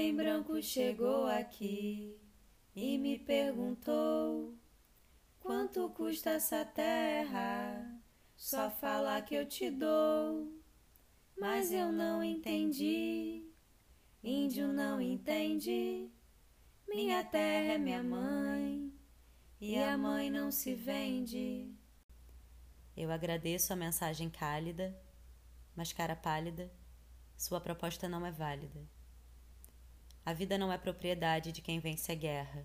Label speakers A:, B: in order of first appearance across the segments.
A: amigo chegou aqui e me perguntou quanto custa essa terra. Só falar que eu te dou, mas eu não entendi. Índio não entende. Minha terra é minha mãe e a mãe não se vende.
B: Eu agradeço a mensagem cálida, mas cara pálida, sua proposta não é válida. A vida não é propriedade de quem vence a guerra.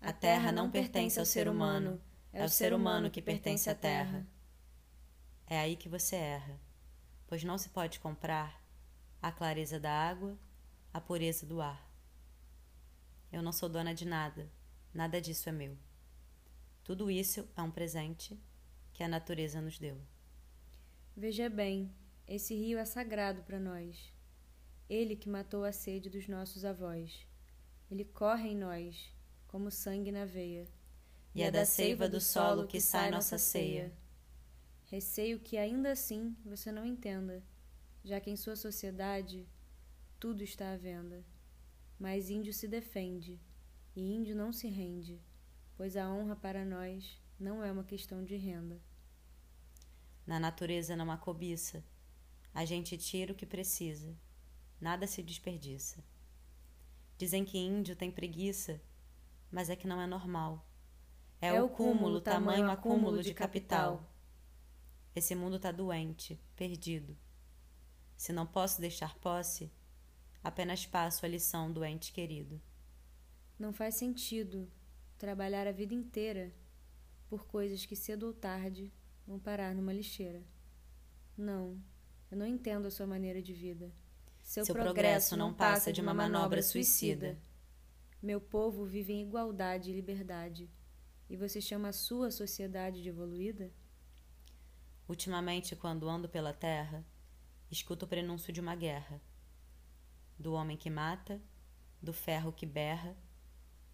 B: A terra não pertence ao ser humano, é o ser humano que pertence à terra. É aí que você erra, pois não se pode comprar a clareza da água, a pureza do ar. Eu não sou dona de nada, nada disso é meu. Tudo isso é um presente que a natureza nos deu.
C: Veja bem, esse rio é sagrado para nós. Ele que matou a sede dos nossos avós. Ele corre em nós, como sangue na veia.
B: E é da seiva do solo que sai nossa ceia.
C: Receio que ainda assim você não entenda, já que em sua sociedade tudo está à venda. Mas índio se defende, e índio não se rende, pois a honra para nós não é uma questão de renda.
B: Na natureza não há cobiça. A gente tira o que precisa nada se desperdiça. Dizem que índio tem preguiça, mas é que não é normal. É, é o cúmulo, tamanho acúmulo de capital. Esse mundo tá doente, perdido. Se não posso deixar posse, apenas passo a lição do ente querido.
C: Não faz sentido trabalhar a vida inteira por coisas que cedo ou tarde vão parar numa lixeira. Não, eu não entendo a sua maneira de vida.
B: Seu, Seu progresso não passa de uma manobra suicida.
C: Meu povo vive em igualdade e liberdade. E você chama a sua sociedade de evoluída?
B: Ultimamente, quando ando pela terra, escuto o prenúncio de uma guerra. Do homem que mata, do ferro que berra,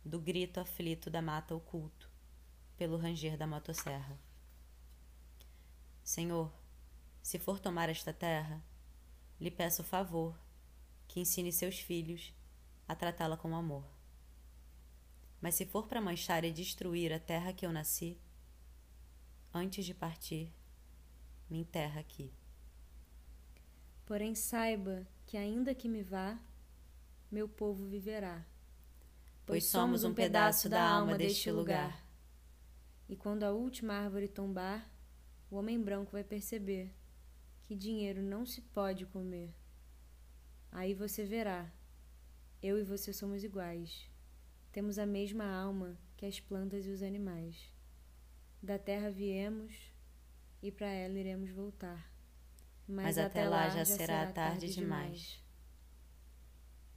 B: do grito aflito da mata oculto, pelo ranger da motosserra. Senhor, se for tomar esta terra, lhe peço favor que ensine seus filhos a tratá-la com amor. Mas se for para manchar e destruir a terra que eu nasci, antes de partir, me enterra aqui.
C: Porém, saiba que, ainda que me vá, meu povo viverá.
B: Pois somos um pedaço da alma deste lugar.
C: E quando a última árvore tombar, o homem branco vai perceber que dinheiro não se pode comer. Aí você verá, eu e você somos iguais. Temos a mesma alma que as plantas e os animais. Da terra viemos e para ela iremos voltar.
B: Mas, Mas até lá já será tarde demais. demais.